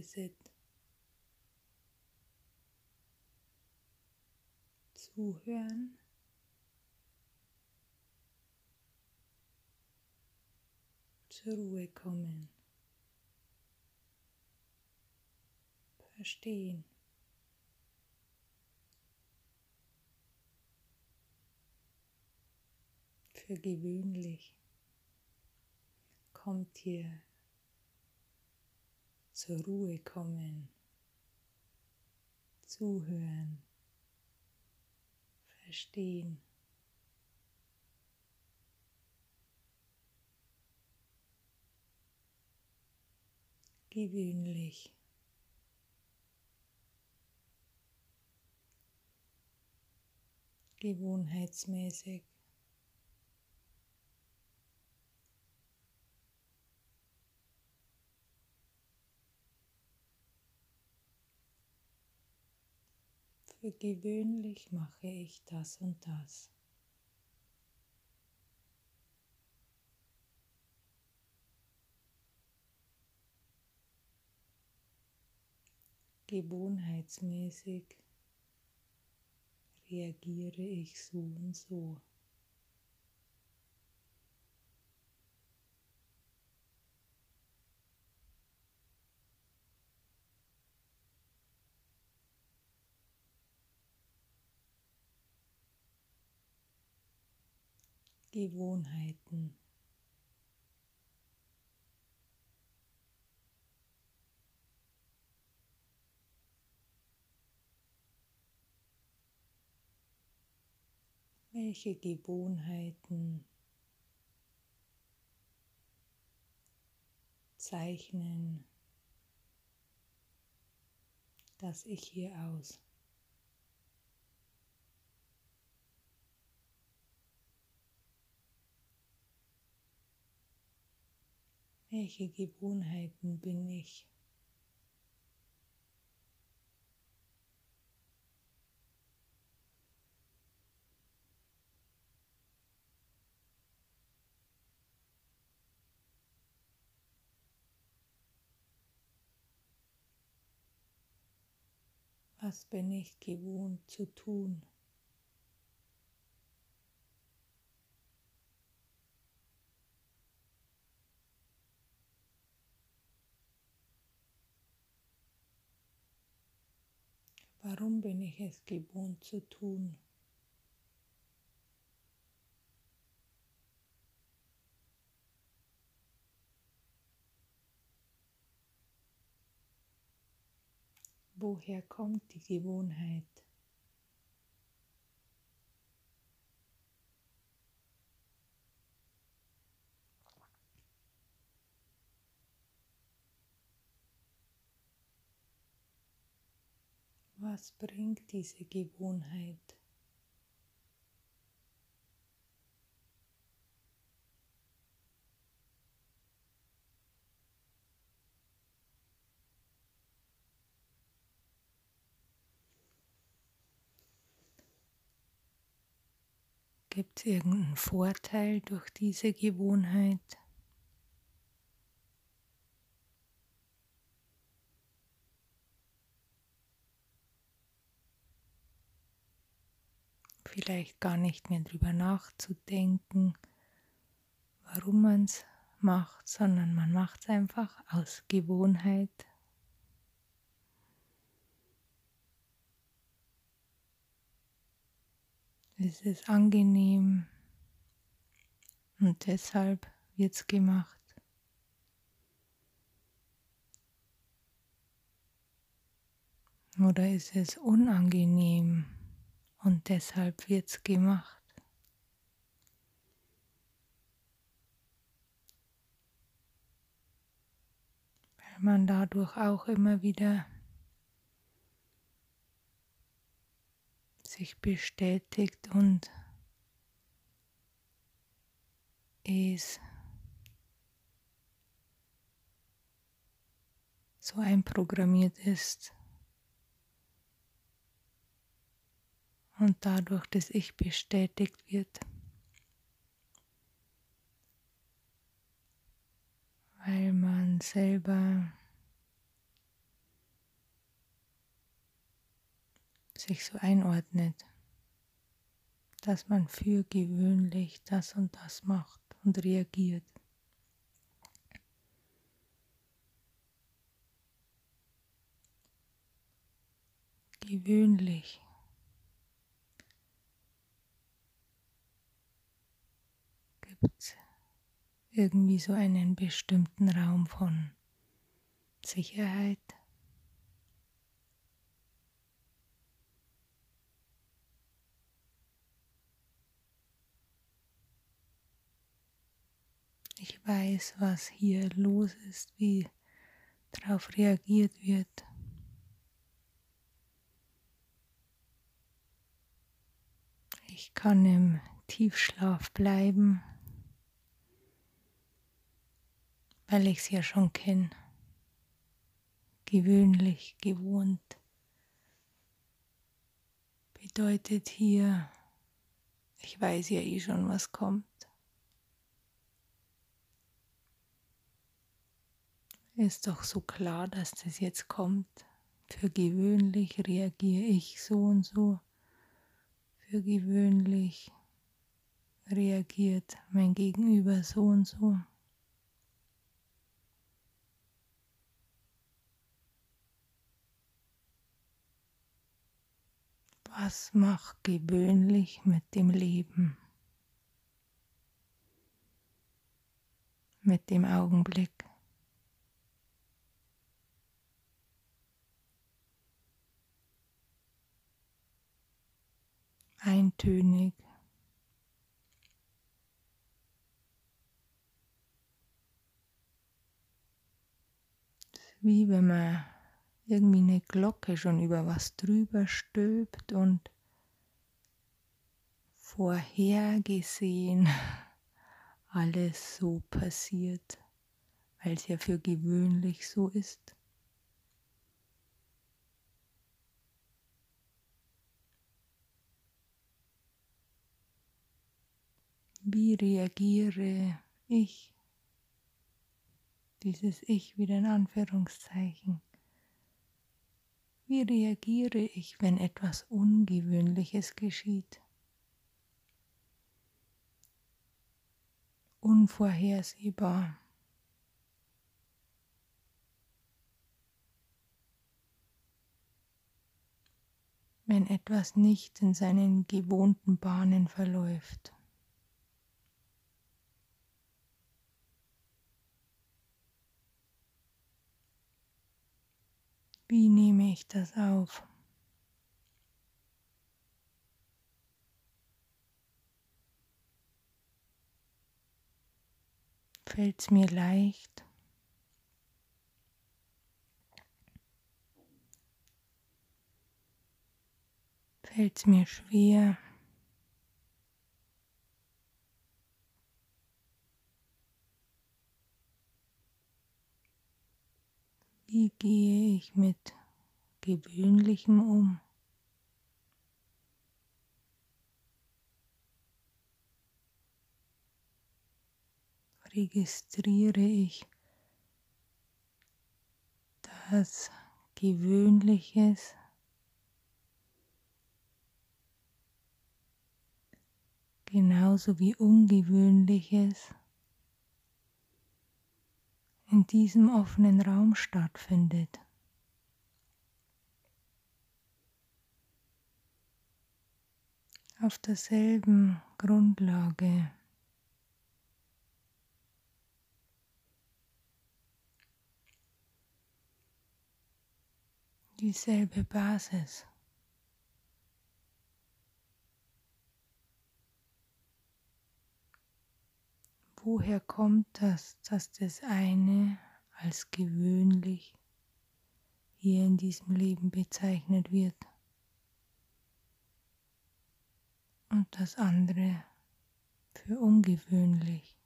Visit. Zuhören. Zur Ruhe kommen. Verstehen. Für gewöhnlich kommt hier zur Ruhe kommen, zuhören, verstehen. Gewöhnlich. Gewohnheitsmäßig. Für gewöhnlich mache ich das und das. Gewohnheitsmäßig reagiere ich so und so. Gewohnheiten. Welche Gewohnheiten zeichnen das ich hier aus? Welche Gewohnheiten bin ich? Was bin ich gewohnt zu tun? Warum bin ich es gewohnt zu tun? Woher kommt die Gewohnheit? Was bringt diese Gewohnheit? Gibt es irgendeinen Vorteil durch diese Gewohnheit? Vielleicht gar nicht mehr drüber nachzudenken, warum man es macht, sondern man macht es einfach aus Gewohnheit. Es ist angenehm und deshalb wird es gemacht. Oder ist es unangenehm? Und deshalb wird es gemacht. Weil man dadurch auch immer wieder sich bestätigt und es so einprogrammiert ist. und dadurch das Ich bestätigt wird. Weil man selber sich so einordnet, dass man für gewöhnlich das und das macht und reagiert. Gewöhnlich irgendwie so einen bestimmten Raum von Sicherheit. Ich weiß, was hier los ist, wie darauf reagiert wird. Ich kann im Tiefschlaf bleiben, weil ich es ja schon kenne gewöhnlich, gewohnt. Bedeutet hier, ich weiß ja eh schon, was kommt. Ist doch so klar, dass das jetzt kommt. Für gewöhnlich reagiere ich so und so. Für gewöhnlich reagiert mein Gegenüber so und so. Was macht gewöhnlich mit dem Leben, mit dem Augenblick? Eintönig. Wie wenn man irgendwie eine Glocke schon über was drüber stülpt und vorhergesehen alles so passiert, weil es ja für gewöhnlich so ist. Wie reagiere ich? Dieses Ich wieder in Anführungszeichen. Wie reagiere ich, wenn etwas Ungewöhnliches geschieht? Unvorhersehbar. Wenn etwas nicht in seinen gewohnten Bahnen verläuft. Wie nehme ich das auf? Fällt es mir leicht? Fällt es mir schwer? Wie gehe ich mit Gewöhnlichem um? Registriere ich, dass Gewöhnliches genauso wie Ungewöhnliches in diesem offenen Raum stattfindet. Auf derselben Grundlage. Dieselbe Basis. Woher kommt das, dass das eine als gewöhnlich hier in diesem Leben bezeichnet wird und das andere für ungewöhnlich.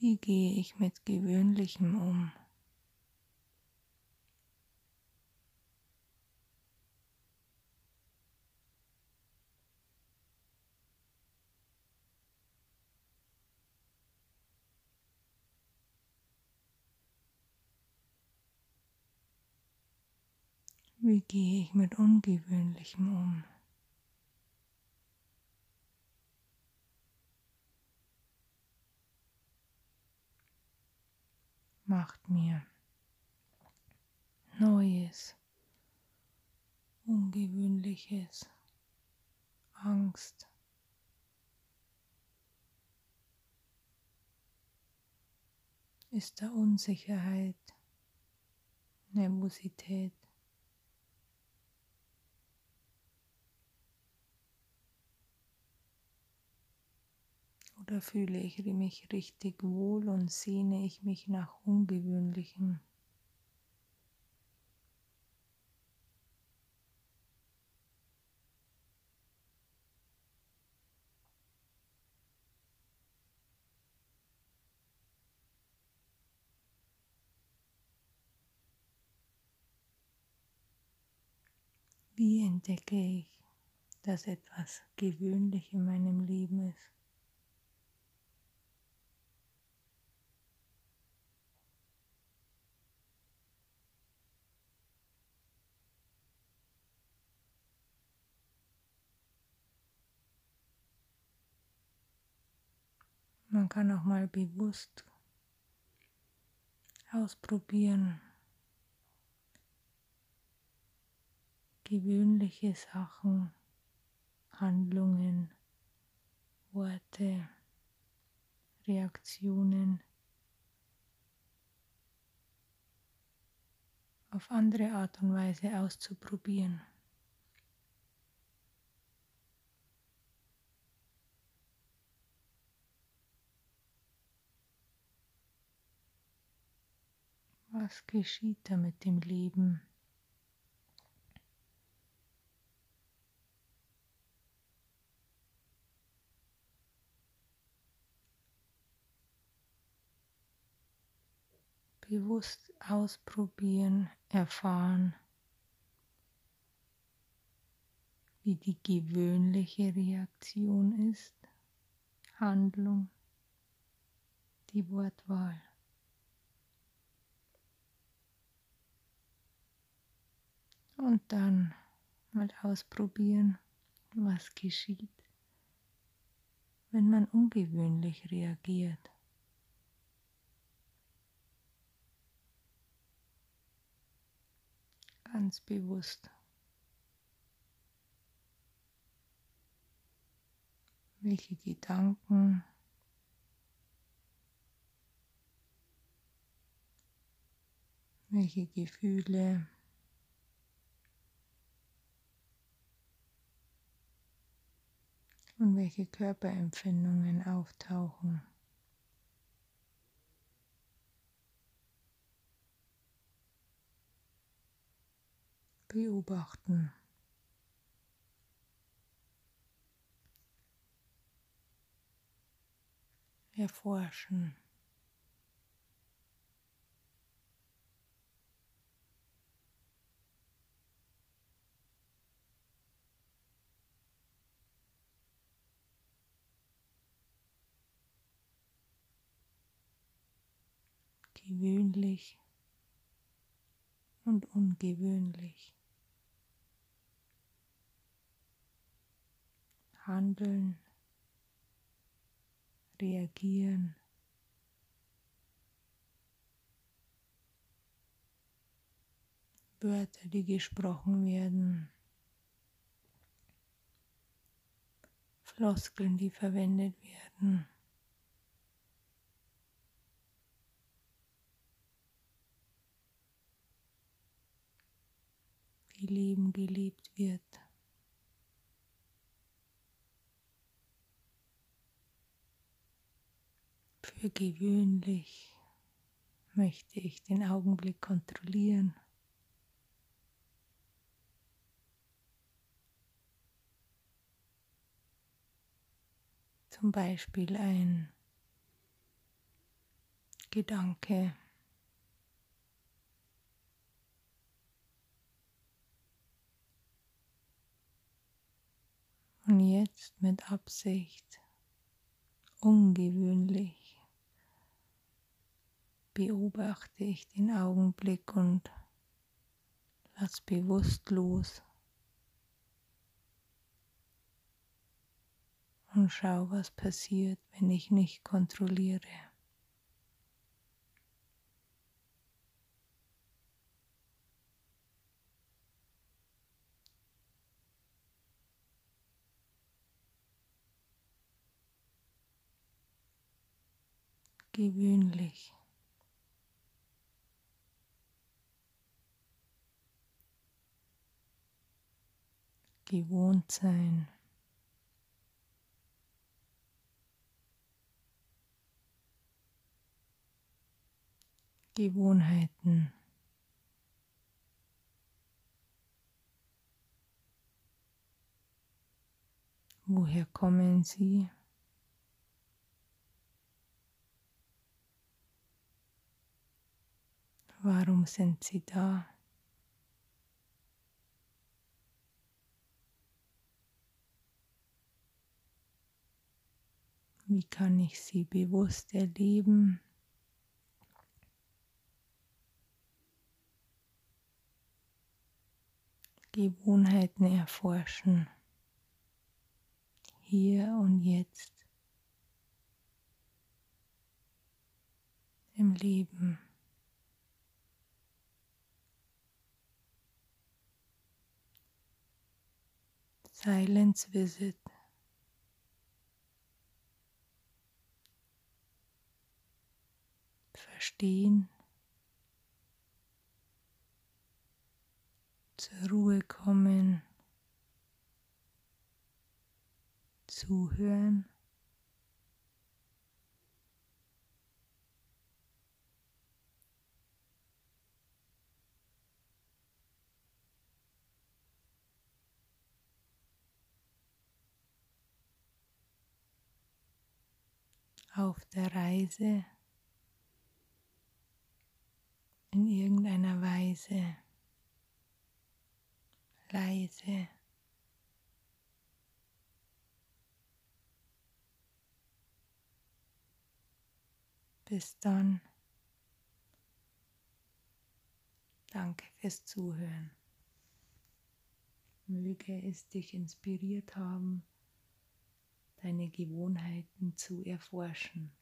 Wie gehe ich mit gewöhnlichem um? Wie gehe ich mit ungewöhnlichem um? Macht mir Neues, Ungewöhnliches, Angst. Ist da Unsicherheit, Nervosität? Oder fühle ich mich richtig wohl und sehne ich mich nach Ungewöhnlichem? Wie entdecke ich, dass etwas gewöhnlich in meinem Leben ist? Man kann auch mal bewusst ausprobieren, gewöhnliche Sachen, Handlungen, Worte, Reaktionen auf andere Art und Weise auszuprobieren. Was geschieht da mit dem Leben? bewusst ausprobieren, erfahren, wie die gewöhnliche Reaktion ist, Handlung, die Wortwahl. Und dann mal ausprobieren, was geschieht, wenn man ungewöhnlich reagiert. ganz bewusst. Welche Gedanken welche Gefühle und welche Körperempfindungen auftauchen. beobachten. Erforschen. Gewöhnlich und ungewöhnlich. handeln, reagieren. Wörter, die gesprochen werden, Floskeln, die verwendet werden. Leben gelebt wird. Für gewöhnlich möchte ich den Augenblick kontrollieren. Zum Beispiel ein Gedanke. Und jetzt mit Absicht, ungewöhnlich. Beobachte ich den Augenblick und Lass bewusst los. Und schau, was passiert, wenn ich nicht kontrolliere. Gewöhnlich. Gewohnt sein. Gewohnheiten. Woher kommen sie? Warum sind sie da? Wie kann ich sie bewusst erleben? Gewohnheiten erforschen, hier und jetzt im Leben. Silence Visit. Verstehen. Zur Ruhe kommen. Zuhören. Auf der Reise in irgendeiner Weise leise. Bis dann. Danke fürs Zuhören. Möge es dich inspiriert haben deine Gewohnheiten zu erforschen.